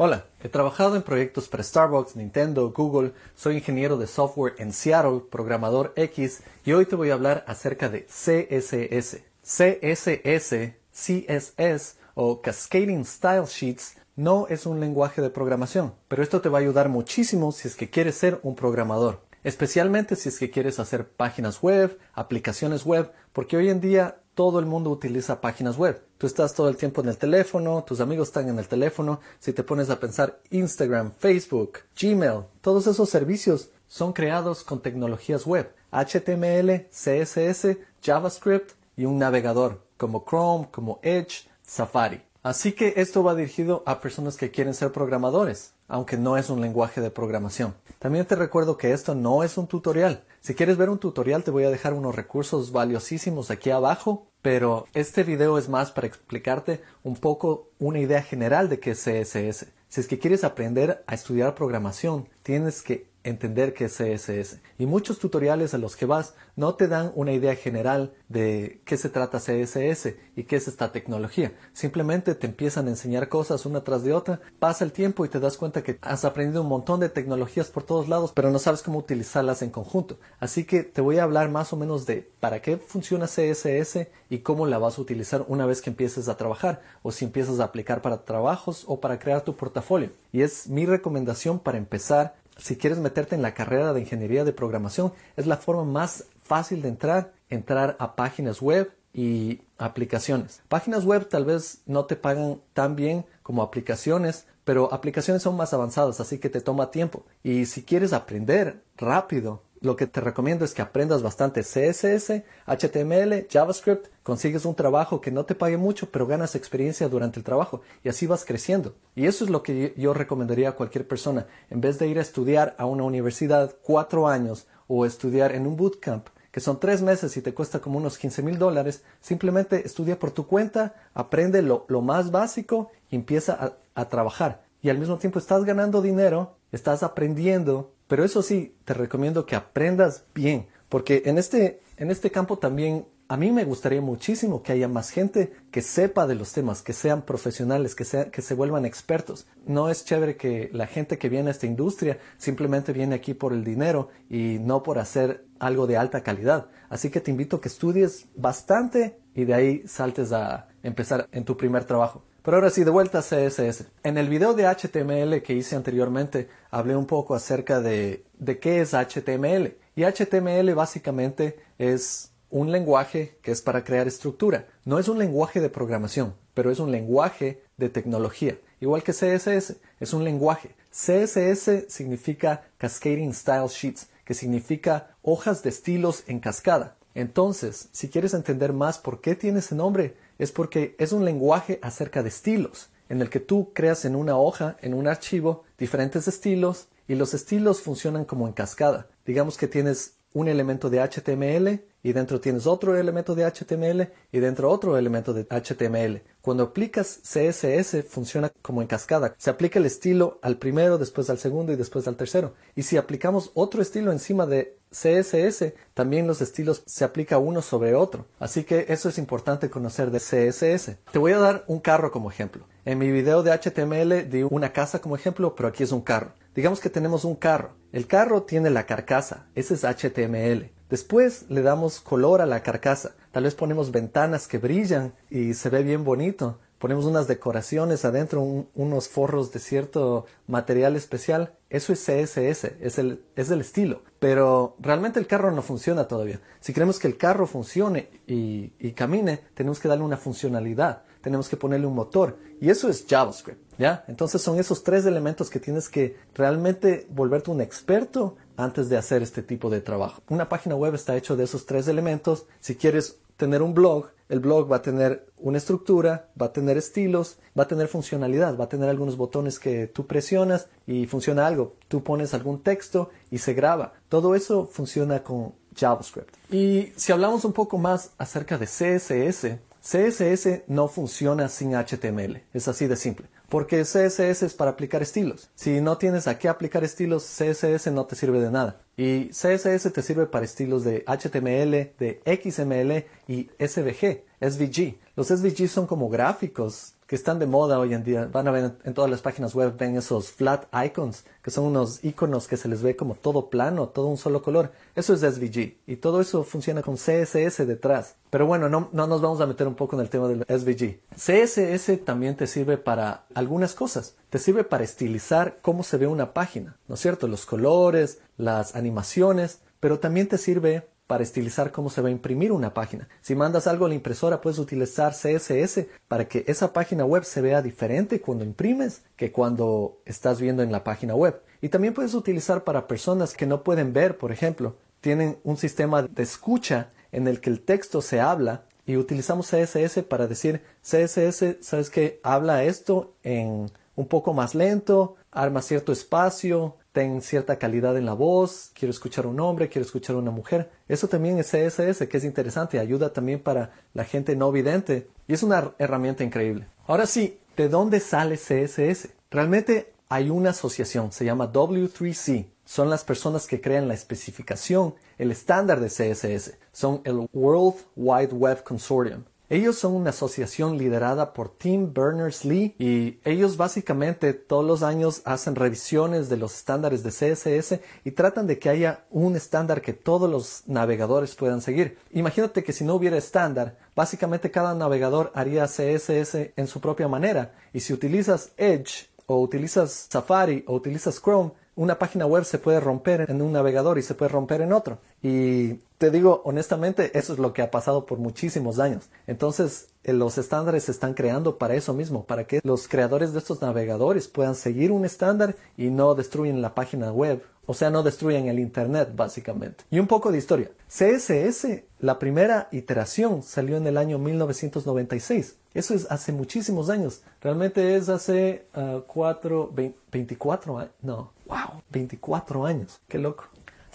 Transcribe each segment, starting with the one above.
Hola, he trabajado en proyectos para Starbucks, Nintendo, Google, soy ingeniero de software en Seattle, programador X y hoy te voy a hablar acerca de CSS. CSS, CSS o Cascading Style Sheets no es un lenguaje de programación, pero esto te va a ayudar muchísimo si es que quieres ser un programador, especialmente si es que quieres hacer páginas web, aplicaciones web, porque hoy en día todo el mundo utiliza páginas web. Tú estás todo el tiempo en el teléfono, tus amigos están en el teléfono. Si te pones a pensar Instagram, Facebook, Gmail, todos esos servicios son creados con tecnologías web, HTML, CSS, JavaScript y un navegador como Chrome, como Edge, Safari. Así que esto va dirigido a personas que quieren ser programadores, aunque no es un lenguaje de programación. También te recuerdo que esto no es un tutorial. Si quieres ver un tutorial te voy a dejar unos recursos valiosísimos aquí abajo pero este video es más para explicarte un poco una idea general de qué es CSS. Si es que quieres aprender a estudiar programación, tienes que entender qué es CSS. Y muchos tutoriales a los que vas no te dan una idea general de qué se trata CSS y qué es esta tecnología. Simplemente te empiezan a enseñar cosas una tras de otra, pasa el tiempo y te das cuenta que has aprendido un montón de tecnologías por todos lados, pero no sabes cómo utilizarlas en conjunto. Así que te voy a hablar más o menos de para qué funciona CSS y cómo la vas a utilizar una vez que empieces a trabajar o si empiezas a aplicar para trabajos o para crear tu portafolio. Y es mi recomendación para empezar si quieres meterte en la carrera de ingeniería de programación, es la forma más fácil de entrar, entrar a páginas web y aplicaciones. Páginas web tal vez no te pagan tan bien como aplicaciones, pero aplicaciones son más avanzadas, así que te toma tiempo. Y si quieres aprender rápido lo que te recomiendo es que aprendas bastante CSS, HTML, JavaScript, consigues un trabajo que no te pague mucho, pero ganas experiencia durante el trabajo y así vas creciendo. Y eso es lo que yo recomendaría a cualquier persona. En vez de ir a estudiar a una universidad cuatro años o estudiar en un bootcamp, que son tres meses y te cuesta como unos 15 mil dólares, simplemente estudia por tu cuenta, aprende lo, más básico y empieza a trabajar. Y al mismo tiempo estás ganando dinero, estás aprendiendo pero eso sí, te recomiendo que aprendas bien, porque en este, en este campo también a mí me gustaría muchísimo que haya más gente que sepa de los temas, que sean profesionales, que, que se vuelvan expertos. No es chévere que la gente que viene a esta industria simplemente viene aquí por el dinero y no por hacer algo de alta calidad. Así que te invito a que estudies bastante y de ahí saltes a empezar en tu primer trabajo. Pero ahora sí, de vuelta a CSS. En el video de HTML que hice anteriormente, hablé un poco acerca de, de qué es HTML. Y HTML básicamente es un lenguaje que es para crear estructura. No es un lenguaje de programación, pero es un lenguaje de tecnología. Igual que CSS, es un lenguaje. CSS significa Cascading Style Sheets, que significa hojas de estilos en cascada. Entonces, si quieres entender más por qué tiene ese nombre, es porque es un lenguaje acerca de estilos, en el que tú creas en una hoja, en un archivo, diferentes estilos y los estilos funcionan como en cascada. Digamos que tienes un elemento de HTML y dentro tienes otro elemento de HTML y dentro otro elemento de HTML. Cuando aplicas CSS funciona como en cascada. Se aplica el estilo al primero, después al segundo y después al tercero. Y si aplicamos otro estilo encima de CSS, también los estilos se aplica uno sobre otro. Así que eso es importante conocer de CSS. Te voy a dar un carro como ejemplo. En mi video de HTML di una casa como ejemplo, pero aquí es un carro. Digamos que tenemos un carro. El carro tiene la carcasa. Ese es HTML. Después le damos color a la carcasa. Tal vez ponemos ventanas que brillan y se ve bien bonito. Ponemos unas decoraciones adentro, unos forros de cierto material especial. Eso es CSS, es el, es el estilo. Pero realmente el carro no funciona todavía. Si queremos que el carro funcione y, y camine, tenemos que darle una funcionalidad. Tenemos que ponerle un motor. Y eso es JavaScript. ¿Ya? Entonces son esos tres elementos que tienes que realmente volverte un experto antes de hacer este tipo de trabajo. Una página web está hecho de esos tres elementos. Si quieres tener un blog, el blog va a tener una estructura, va a tener estilos, va a tener funcionalidad, va a tener algunos botones que tú presionas y funciona algo. Tú pones algún texto y se graba. Todo eso funciona con JavaScript. Y si hablamos un poco más acerca de CSS, CSS no funciona sin HTML. Es así de simple porque CSS es para aplicar estilos. Si no tienes a qué aplicar estilos, CSS no te sirve de nada. Y CSS te sirve para estilos de HTML, de XML y SVG, SVG. Los SVG son como gráficos que están de moda hoy en día. Van a ver en todas las páginas web, ven esos flat icons, que son unos iconos que se les ve como todo plano, todo un solo color. Eso es SVG. Y todo eso funciona con CSS detrás. Pero bueno, no, no nos vamos a meter un poco en el tema del SVG. CSS también te sirve para algunas cosas. Te sirve para estilizar cómo se ve una página, ¿no es cierto? Los colores, las animaciones, pero también te sirve para estilizar cómo se va a imprimir una página. Si mandas algo a la impresora, puedes utilizar CSS para que esa página web se vea diferente cuando imprimes que cuando estás viendo en la página web. Y también puedes utilizar para personas que no pueden ver, por ejemplo, tienen un sistema de escucha en el que el texto se habla y utilizamos CSS para decir CSS, sabes que habla esto en un poco más lento, arma cierto espacio, ten cierta calidad en la voz, quiero escuchar un hombre, quiero escuchar una mujer. Eso también es CSS, que es interesante, ayuda también para la gente no vidente y es una herramienta increíble. Ahora sí, ¿de dónde sale CSS? Realmente hay una asociación, se llama W3C. Son las personas que crean la especificación, el estándar de CSS. Son el World Wide Web Consortium. Ellos son una asociación liderada por Tim Berners-Lee y ellos básicamente todos los años hacen revisiones de los estándares de CSS y tratan de que haya un estándar que todos los navegadores puedan seguir. Imagínate que si no hubiera estándar, básicamente cada navegador haría CSS en su propia manera y si utilizas Edge o utilizas Safari o utilizas Chrome, una página web se puede romper en un navegador y se puede romper en otro. Y te digo honestamente, eso es lo que ha pasado por muchísimos años. Entonces, eh, los estándares se están creando para eso mismo, para que los creadores de estos navegadores puedan seguir un estándar y no destruyen la página web. O sea, no destruyen el Internet, básicamente. Y un poco de historia. CSS, la primera iteración, salió en el año 1996. Eso es hace muchísimos años. Realmente es hace uh, cuatro, 24 años. No, wow, 24 años. Qué loco.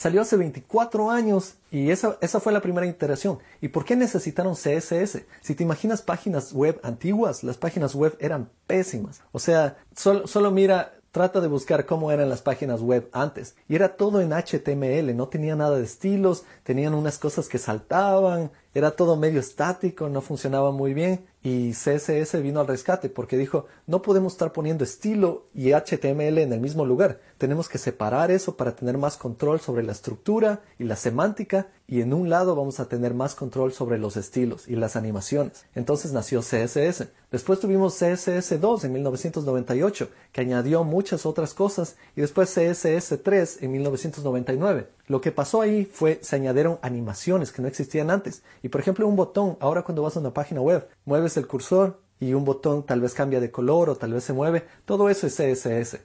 Salió hace 24 años y esa, esa fue la primera iteración. ¿Y por qué necesitaron CSS? Si te imaginas páginas web antiguas, las páginas web eran pésimas. O sea, solo, solo mira Trata de buscar cómo eran las páginas web antes. Y era todo en HTML, no tenía nada de estilos, tenían unas cosas que saltaban, era todo medio estático, no funcionaba muy bien y CSS vino al rescate porque dijo, no podemos estar poniendo estilo y HTML en el mismo lugar, tenemos que separar eso para tener más control sobre la estructura y la semántica y en un lado vamos a tener más control sobre los estilos y las animaciones. Entonces nació CSS. Después tuvimos CSS2 en 1998 que añadió muchas otras cosas y después CSS3 en 1999. Lo que pasó ahí fue se añadieron animaciones que no existían antes. Y por ejemplo un botón, ahora cuando vas a una página web, mueves el cursor y un botón tal vez cambia de color o tal vez se mueve. Todo eso es CSS.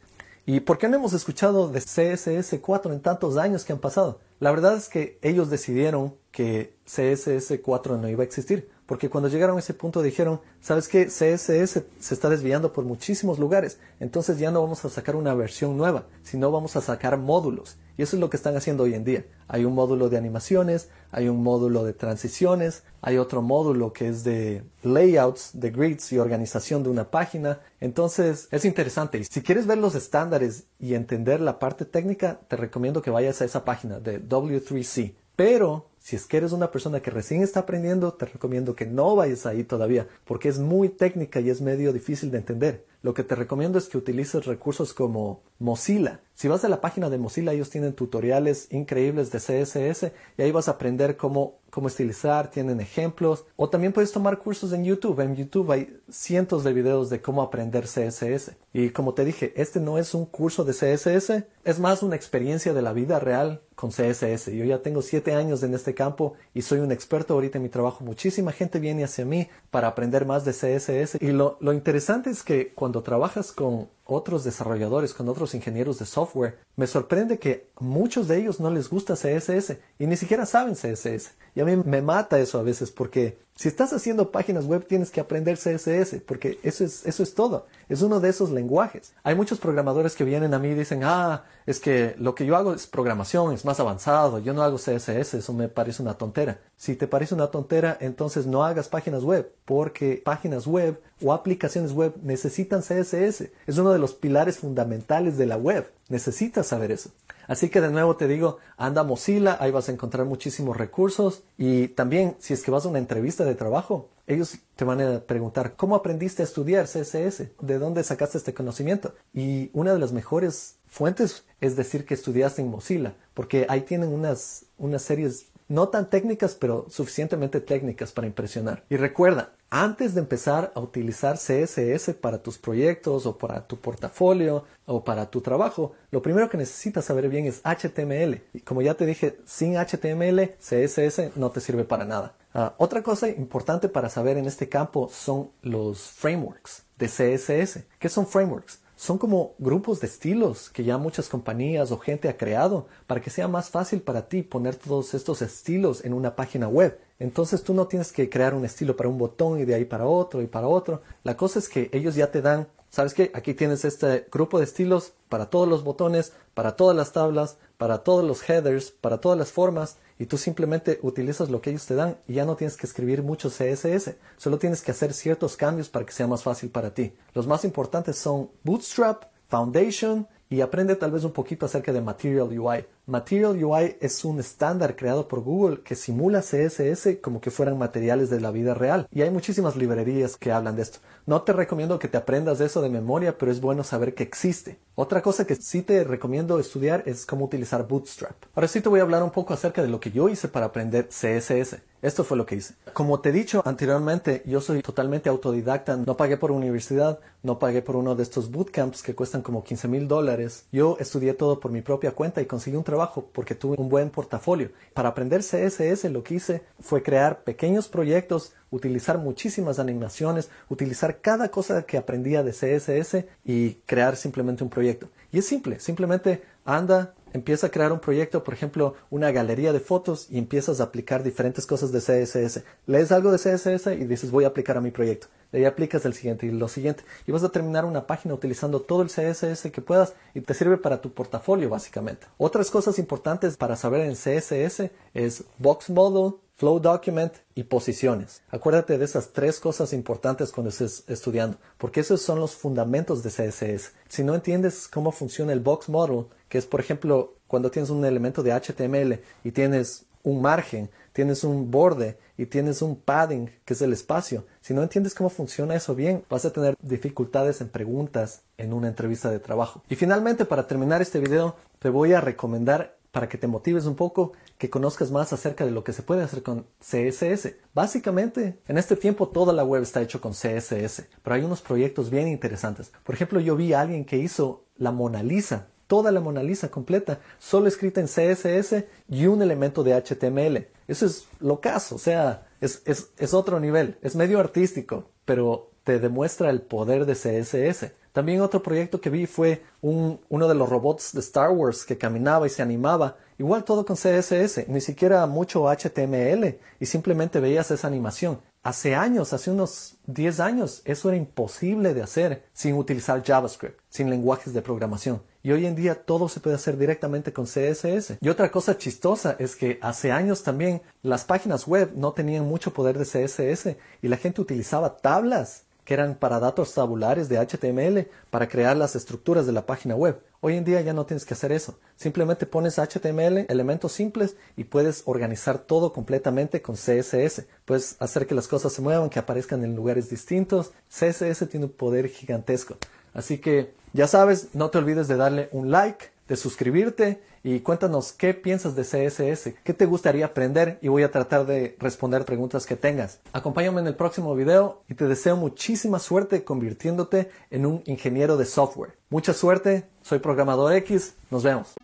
¿Y por qué no hemos escuchado de CSS4 en tantos años que han pasado? La verdad es que ellos decidieron que CSS4 no iba a existir, porque cuando llegaron a ese punto dijeron, ¿sabes qué? CSS se está desviando por muchísimos lugares, entonces ya no vamos a sacar una versión nueva, sino vamos a sacar módulos. Y eso es lo que están haciendo hoy en día. Hay un módulo de animaciones, hay un módulo de transiciones, hay otro módulo que es de layouts, de grids y organización de una página. Entonces es interesante. Y si quieres ver los estándares y entender la parte técnica, te recomiendo que vayas a esa página de W3C. Pero si es que eres una persona que recién está aprendiendo, te recomiendo que no vayas ahí todavía, porque es muy técnica y es medio difícil de entender. Lo que te recomiendo es que utilices recursos como Mozilla. Si vas a la página de Mozilla, ellos tienen tutoriales increíbles de CSS y ahí vas a aprender cómo, cómo estilizar, tienen ejemplos. O también puedes tomar cursos en YouTube. En YouTube hay cientos de videos de cómo aprender CSS. Y como te dije, este no es un curso de CSS, es más una experiencia de la vida real con CSS. Yo ya tengo siete años en este campo y soy un experto ahorita en mi trabajo. Muchísima gente viene hacia mí para aprender más de CSS. Y lo, lo interesante es que cuando trabajas con otros desarrolladores, con otros ingenieros de software, me sorprende que muchos de ellos no les gusta CSS y ni siquiera saben CSS. Y a mí me mata eso a veces porque si estás haciendo páginas web tienes que aprender CSS porque eso es, eso es todo. Es uno de esos lenguajes. Hay muchos programadores que vienen a mí y dicen, ah, es que lo que yo hago es programación, es más avanzado, yo no hago CSS, eso me parece una tontera. Si te parece una tontera, entonces no hagas páginas web porque páginas web o aplicaciones web necesitan CSS. Es uno de los pilares fundamentales de la web. Necesitas saber eso. Así que de nuevo te digo, anda Mozilla, ahí vas a encontrar muchísimos recursos y también si es que vas a una entrevista de trabajo, ellos te van a preguntar, ¿cómo aprendiste a estudiar CSS? ¿De dónde sacaste este conocimiento? Y una de las mejores fuentes es decir que estudiaste en Mozilla, porque ahí tienen unas, unas series no tan técnicas, pero suficientemente técnicas para impresionar. Y recuerda, antes de empezar a utilizar CSS para tus proyectos o para tu portafolio o para tu trabajo, lo primero que necesitas saber bien es HTML. Y como ya te dije, sin HTML, CSS no te sirve para nada. Ah, otra cosa importante para saber en este campo son los frameworks de CSS. ¿Qué son frameworks? Son como grupos de estilos que ya muchas compañías o gente ha creado para que sea más fácil para ti poner todos estos estilos en una página web. Entonces tú no tienes que crear un estilo para un botón y de ahí para otro y para otro. La cosa es que ellos ya te dan, ¿sabes qué? Aquí tienes este grupo de estilos para todos los botones, para todas las tablas, para todos los headers, para todas las formas y tú simplemente utilizas lo que ellos te dan y ya no tienes que escribir mucho CSS, solo tienes que hacer ciertos cambios para que sea más fácil para ti. Los más importantes son Bootstrap, Foundation y aprende tal vez un poquito acerca de Material UI. Material UI es un estándar creado por Google que simula CSS como que fueran materiales de la vida real y hay muchísimas librerías que hablan de esto. No te recomiendo que te aprendas eso de memoria, pero es bueno saber que existe. Otra cosa que sí te recomiendo estudiar es cómo utilizar Bootstrap. Ahora sí te voy a hablar un poco acerca de lo que yo hice para aprender CSS. Esto fue lo que hice. Como te he dicho anteriormente, yo soy totalmente autodidacta. No pagué por universidad, no pagué por uno de estos bootcamps que cuestan como 15 mil dólares. Yo estudié todo por mi propia cuenta y conseguí un trabajo porque tuve un buen portafolio. Para aprender CSS lo que hice fue crear pequeños proyectos utilizar muchísimas animaciones, utilizar cada cosa que aprendía de CSS y crear simplemente un proyecto. Y es simple, simplemente anda, empieza a crear un proyecto, por ejemplo, una galería de fotos y empiezas a aplicar diferentes cosas de CSS. Lees algo de CSS y dices voy a aplicar a mi proyecto. De ahí aplicas el siguiente y lo siguiente. Y vas a terminar una página utilizando todo el CSS que puedas y te sirve para tu portafolio básicamente. Otras cosas importantes para saber en CSS es Box Model, Flow Document y posiciones. Acuérdate de esas tres cosas importantes cuando estés estudiando, porque esos son los fundamentos de CSS. Si no entiendes cómo funciona el Box Model, que es por ejemplo cuando tienes un elemento de HTML y tienes un margen, tienes un borde y tienes un padding, que es el espacio. Si no entiendes cómo funciona eso bien, vas a tener dificultades en preguntas en una entrevista de trabajo. Y finalmente, para terminar este video, te voy a recomendar para que te motives un poco, que conozcas más acerca de lo que se puede hacer con CSS. Básicamente, en este tiempo toda la web está hecho con CSS, pero hay unos proyectos bien interesantes. Por ejemplo, yo vi a alguien que hizo la Mona Lisa, toda la Mona Lisa completa, solo escrita en CSS y un elemento de HTML. Eso es lo caso, o sea, es, es, es otro nivel, es medio artístico, pero te demuestra el poder de CSS. También otro proyecto que vi fue un, uno de los robots de Star Wars que caminaba y se animaba. Igual todo con CSS, ni siquiera mucho HTML y simplemente veías esa animación. Hace años, hace unos 10 años, eso era imposible de hacer sin utilizar JavaScript, sin lenguajes de programación. Y hoy en día todo se puede hacer directamente con CSS. Y otra cosa chistosa es que hace años también las páginas web no tenían mucho poder de CSS y la gente utilizaba tablas que eran para datos tabulares de HTML para crear las estructuras de la página web. Hoy en día ya no tienes que hacer eso. Simplemente pones HTML, elementos simples y puedes organizar todo completamente con CSS. Puedes hacer que las cosas se muevan, que aparezcan en lugares distintos. CSS tiene un poder gigantesco. Así que ya sabes, no te olvides de darle un like, de suscribirte y cuéntanos qué piensas de CSS, qué te gustaría aprender y voy a tratar de responder preguntas que tengas. Acompáñame en el próximo video y te deseo muchísima suerte convirtiéndote en un ingeniero de software. Mucha suerte, soy programador X, nos vemos.